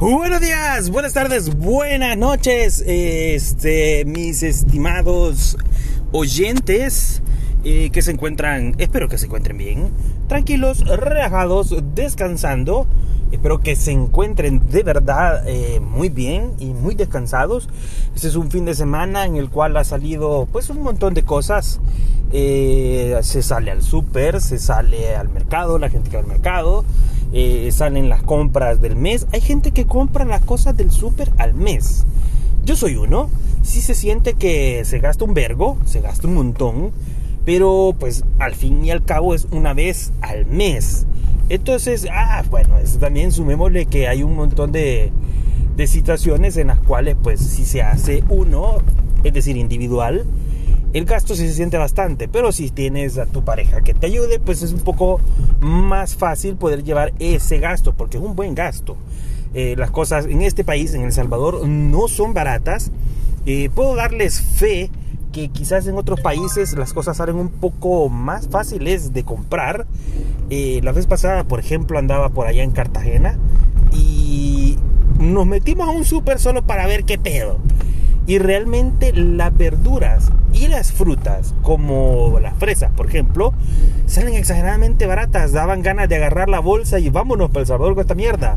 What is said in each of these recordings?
Buenos días, buenas tardes, buenas noches, este, mis estimados oyentes eh, que se encuentran, espero que se encuentren bien, tranquilos, relajados, descansando. Espero que se encuentren de verdad eh, muy bien y muy descansados. Este es un fin de semana en el cual ha salido pues un montón de cosas. Eh, se sale al súper, se sale al mercado, la gente que va al mercado, eh, salen las compras del mes. Hay gente que compra las cosas del súper al mes. Yo soy uno. Sí se siente que se gasta un vergo, se gasta un montón, pero pues al fin y al cabo es una vez al mes. Entonces, ah, bueno, también sumémosle que hay un montón de, de situaciones en las cuales pues si se hace uno, es decir, individual, el gasto sí se siente bastante, pero si tienes a tu pareja que te ayude, pues es un poco más fácil poder llevar ese gasto, porque es un buen gasto. Eh, las cosas en este país, en El Salvador, no son baratas. Eh, puedo darles fe que quizás en otros países las cosas salen un poco más fáciles de comprar. Eh, la vez pasada, por ejemplo, andaba por allá en Cartagena y nos metimos a un súper solo para ver qué pedo. Y realmente las verduras y las frutas, como las fresas, por ejemplo, salen exageradamente baratas. Daban ganas de agarrar la bolsa y vámonos para El Salvador con esta mierda.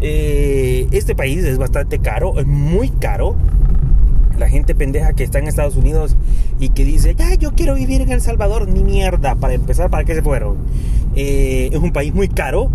Eh, este país es bastante caro, es muy caro la gente pendeja que está en Estados Unidos y que dice, ya, yo quiero vivir en El Salvador, ni mierda, para empezar, ¿para qué se fueron? Eh, es un país muy caro.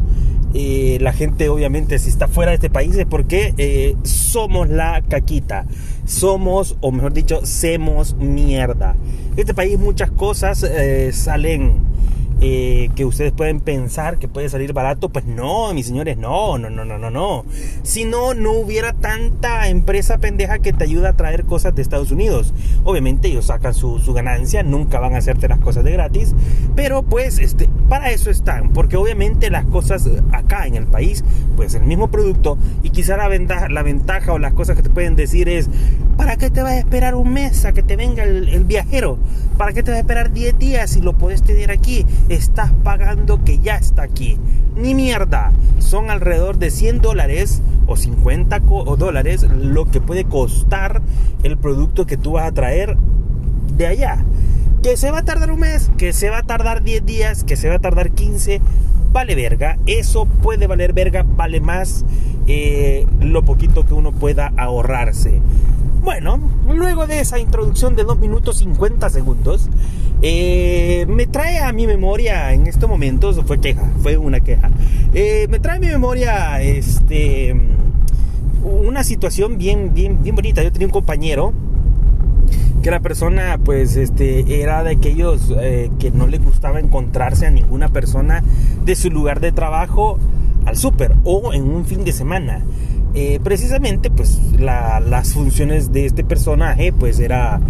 Eh, la gente obviamente si está fuera de este país es porque eh, somos la caquita, somos, o mejor dicho, semos mierda. Este país muchas cosas salen eh, que ustedes pueden pensar que puede salir barato, pues no, mis señores, no, no, no, no, no, no. Si no, no hubiera tanta empresa pendeja que te ayuda a traer cosas de Estados Unidos. Obviamente ellos sacan su, ganancia, nunca van a hacerte las cosas de gratis, pero pues este, para eso están, porque obviamente las cosas acá en el país, pues el mismo producto y quizá la ventaja, la ventaja o las cosas que te pueden decir es, ¿para qué te vas a esperar un mes a que te venga el, el viajero? ¿Para qué te vas a esperar 10 días si lo puedes tener aquí? Estás pagando que ya está aquí. Ni mierda. Son alrededor de 100 dólares o 50 dólares lo que puede costar el producto que tú vas a traer de allá. Que se va a tardar un mes, que se va a tardar 10 días, que se va a tardar 15, vale verga. Eso puede valer verga, vale más eh, lo poquito que uno pueda ahorrarse. Bueno, luego de esa introducción de 2 minutos 50 segundos, eh, me trae a mi memoria en estos momentos, fue queja, fue una queja, eh, me trae a mi memoria este, una situación bien, bien, bien bonita. Yo tenía un compañero que la persona pues este era de aquellos eh, que no le gustaba encontrarse a ninguna persona de su lugar de trabajo al súper o en un fin de semana eh, precisamente pues las funciones de este personaje pues era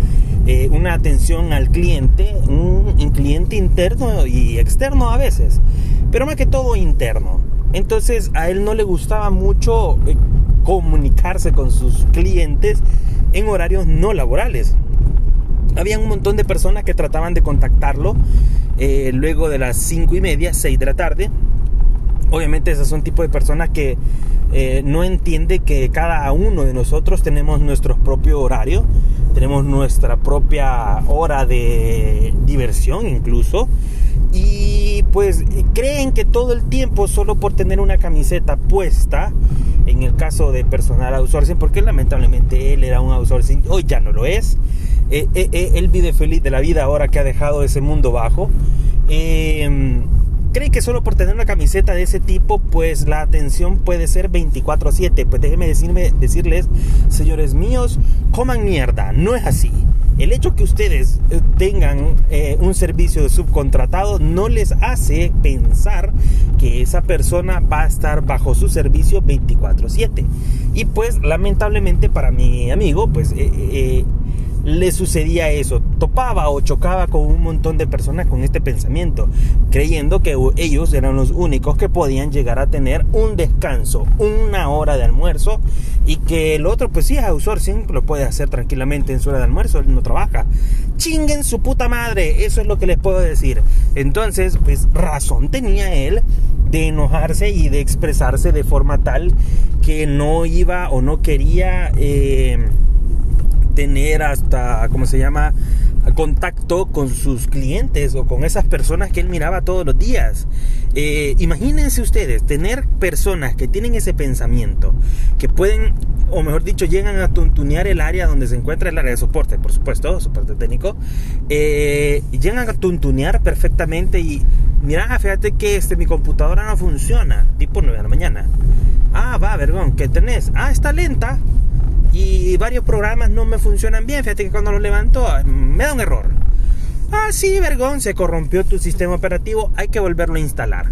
eh, una atención al cliente, un, cliente interno y externo a veces, pero más que todo interno. Entonces a él no le gustaba mucho eh, comunicarse con sus clientes en horarios no laborales. Había un montón de personas que trataban de contactarlo luego de las 5 y media, 6 de la tarde. Obviamente esas son tipo de personas que eh, no entiende que cada uno de nosotros tenemos nuestro propio horario, tenemos nuestra propia hora de diversión incluso, y pues creen que todo el tiempo solo por tener una camiseta puesta, en el caso de personal outsourcing, porque lamentablemente él era un outsourcing, hoy ya no lo es, eh, eh, él vive feliz de la vida ahora que ha dejado ese mundo bajo cree que solo por tener una camiseta de ese tipo, pues la atención puede ser 24/7. Pues déjenme decirme, decirles, señores míos, coman mierda. No es así. El hecho que ustedes eh, tengan eh, un servicio de subcontratado no les hace pensar que esa persona va a estar bajo su servicio 24/7. Y pues lamentablemente para mi amigo, pues eh, le sucedía eso. Topaba o chocaba con un montón de personas con este pensamiento, creyendo que ellos eran los únicos que podían llegar a tener un descanso, una hora de almuerzo y que el otro, pues sí, outsourcing lo puede hacer tranquilamente en su hora de almuerzo, él no trabaja. Chinguen su puta madre, eso es lo que les puedo decir. Entonces, pues razón tenía él de enojarse y de expresarse de forma tal que no iba o no quería eh, tener hasta, ¿cómo se llama? contacto con sus clientes o con esas personas que él miraba todos los días. Eh, imagínense ustedes tener personas que tienen ese pensamiento, que pueden, o mejor dicho, llegan a tuntunear el área donde se encuentra el área de soporte, por supuesto, soporte técnico, eh, llegan a tuntunear perfectamente y mira, fíjate que este, mi computadora no funciona, tipo 9 de la mañana. Ah, va, vergón, ¿qué tenés? Ah, está lenta y varios programas no me funcionan bien. Fíjate que cuando los levanto me da un error. Ah, sí, vergón, se corrompió tu sistema operativo, hay que volverlo a instalar.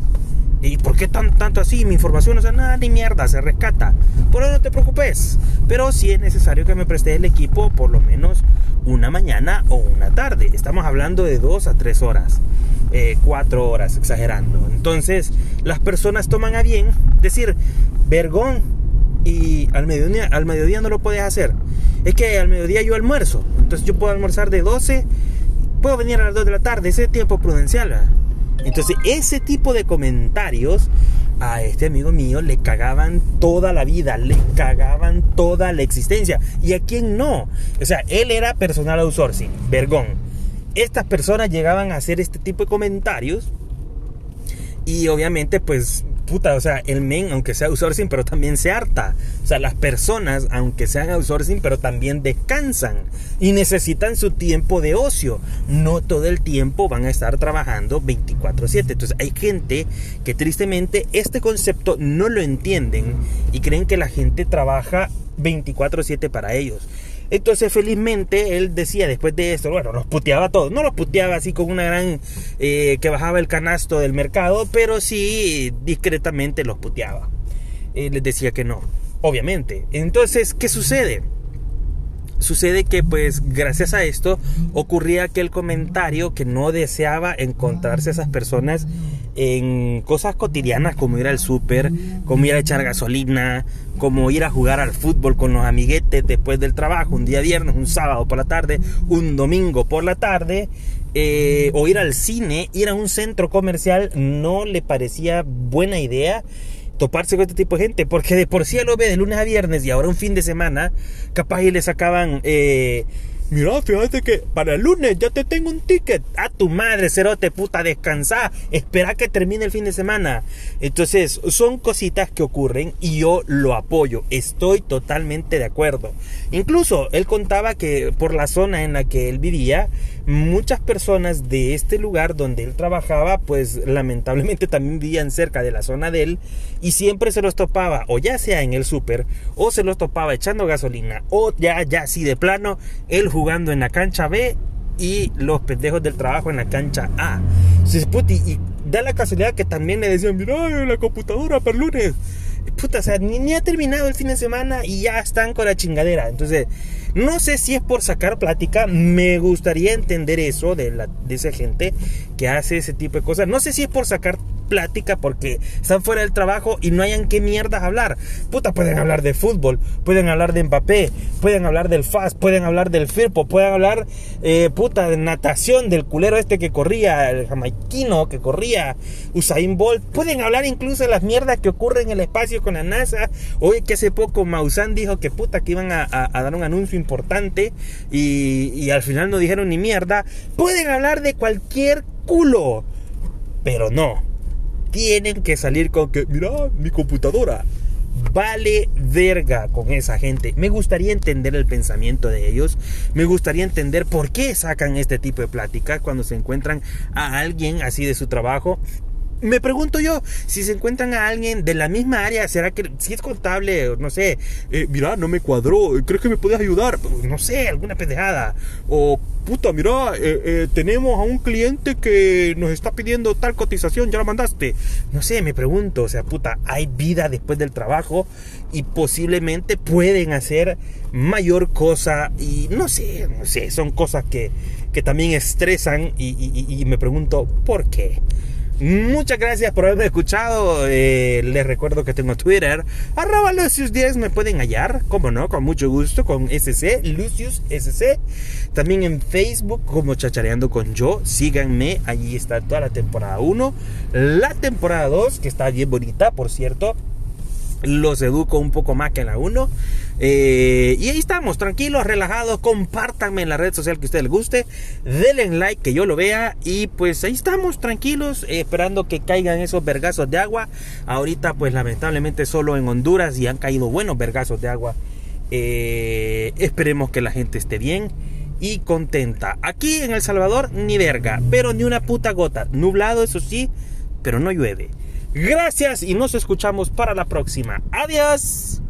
¿Y por qué tan, tanto así? Mi información no es nada ni mierda, se rescata. Por eso no te preocupes. Pero sí es necesario que me prestes el equipo por lo menos una mañana o una tarde. Estamos hablando de dos a tres horas. Eh, cuatro horas, exagerando. Entonces, las personas toman a bien decir, vergón, y al mediodía, al mediodía no lo puedes hacer. Es que al mediodía yo almuerzo, entonces yo puedo almorzar de 12, puedo venir a las 2 de la tarde, ese tiempo prudencial. Entonces ese tipo de comentarios a este amigo mío le cagaban toda la vida, le cagaban toda la existencia. ¿Y a quién no? O sea, él era personal outsourcing, vergón. Estas personas llegaban a hacer este tipo de comentarios y obviamente pues puta, o sea, el men, aunque sea outsourcing, pero también se harta. O sea, las personas, aunque sean outsourcing, pero también descansan y necesitan su tiempo de ocio. No todo el tiempo van a estar trabajando 24/7. Entonces, hay gente que tristemente este concepto no lo entienden y creen que la gente trabaja 24/7 para ellos. Entonces, felizmente, él decía después de esto, bueno, los puteaba todos. No los puteaba así con una gran. Eh, que bajaba el canasto del mercado, pero sí discretamente los puteaba. Él les decía que no, obviamente. Entonces, ¿qué sucede? Sucede que pues gracias a esto ocurría aquel comentario que no deseaba encontrarse esas personas en cosas cotidianas como ir al súper, como ir a echar gasolina, como ir a jugar al fútbol con los amiguetes después del trabajo, un día viernes, un sábado por la tarde, un domingo por la tarde, eh, o ir al cine, ir a un centro comercial, no le parecía buena idea toparse con este tipo de gente, porque de por sí lo ve de lunes a viernes y ahora un fin de semana, capaz y le sacaban... Eh, Mira, fíjate que para el lunes ya te tengo un ticket. A tu madre, cerote, puta, descansa. Espera que termine el fin de semana. Entonces, son cositas que ocurren y yo lo apoyo. Estoy totalmente de acuerdo. Incluso él contaba que por la zona en la que él vivía, muchas personas de este lugar donde él trabajaba, pues lamentablemente también vivían cerca de la zona de él y siempre se los topaba, o ya sea en el súper, o se los topaba echando gasolina, o ya, ya, así de plano, él jugando en la cancha B y los pendejos del trabajo en la cancha A. Y da la casualidad que también le decían, mira, la computadora para lunes. Puta, o sea, ni, ha terminado el fin de semana y ya están con la chingadera. Entonces, no sé si es por sacar plática. Me gustaría entender eso de, la, de esa gente que hace ese tipo de cosas. No sé si es por sacar plática porque están fuera del trabajo y no hayan qué mierdas hablar. Puta, pueden hablar de fútbol, pueden hablar de Mbappé, pueden hablar del FAS, pueden hablar del Firpo, pueden hablar, eh, puta, de natación, del culero este que corría, el jamaiquino que corría, Usain Bolt. Pueden hablar incluso de las mierdas que ocurren en el espacio con la NASA. Hoy que hace poco Maussan dijo que puta, que iban a, dar un anuncio importante y al final no dijeron ni mierda. Pueden hablar de cualquier culo. Pero no, tienen que salir con que, mira, mi computadora. Vale verga con esa gente. Me gustaría entender el pensamiento de ellos. Me gustaría entender por qué sacan este tipo de pláticas cuando se encuentran a alguien así de su trabajo me pregunto yo, si se encuentran a alguien de la misma área, ¿será que si es contable, no sé, eh, mira, no me cuadró, ¿crees que me puedes ayudar? No sé, alguna pendejada. O, puta, mira, eh, eh, tenemos a un cliente que nos está pidiendo tal cotización, ya la mandaste. No sé, me pregunto, o sea, puta, hay vida después del trabajo y posiblemente pueden hacer mayor cosa y no sé, no sé, son cosas que, que también estresan y me pregunto, ¿por qué? Muchas gracias por haberme escuchado. Eh, les recuerdo que tengo Twitter. Arroba Lucius10 me pueden hallar. Como no, con mucho gusto. Con SC, Lucius SC. También en Facebook como Chachareando con Yo. Síganme. Allí está toda la temporada 1. La temporada 2, que está bien bonita, por cierto los educo un poco más que en la 1. Eh, y ahí estamos, tranquilos, relajados. Compártanme en la red social que a ustedes les guste. Denle like que yo lo vea. Y pues ahí estamos, tranquilos, esperando que caigan esos vergazos de agua. Ahorita, pues lamentablemente, solo en Honduras y han caído buenos vergazos de agua. Eh, esperemos que la gente esté bien y contenta. Aquí en El Salvador, ni verga, pero ni una puta gota. Nublado, eso sí, pero no llueve. Gracias y nos escuchamos para la próxima. Adiós.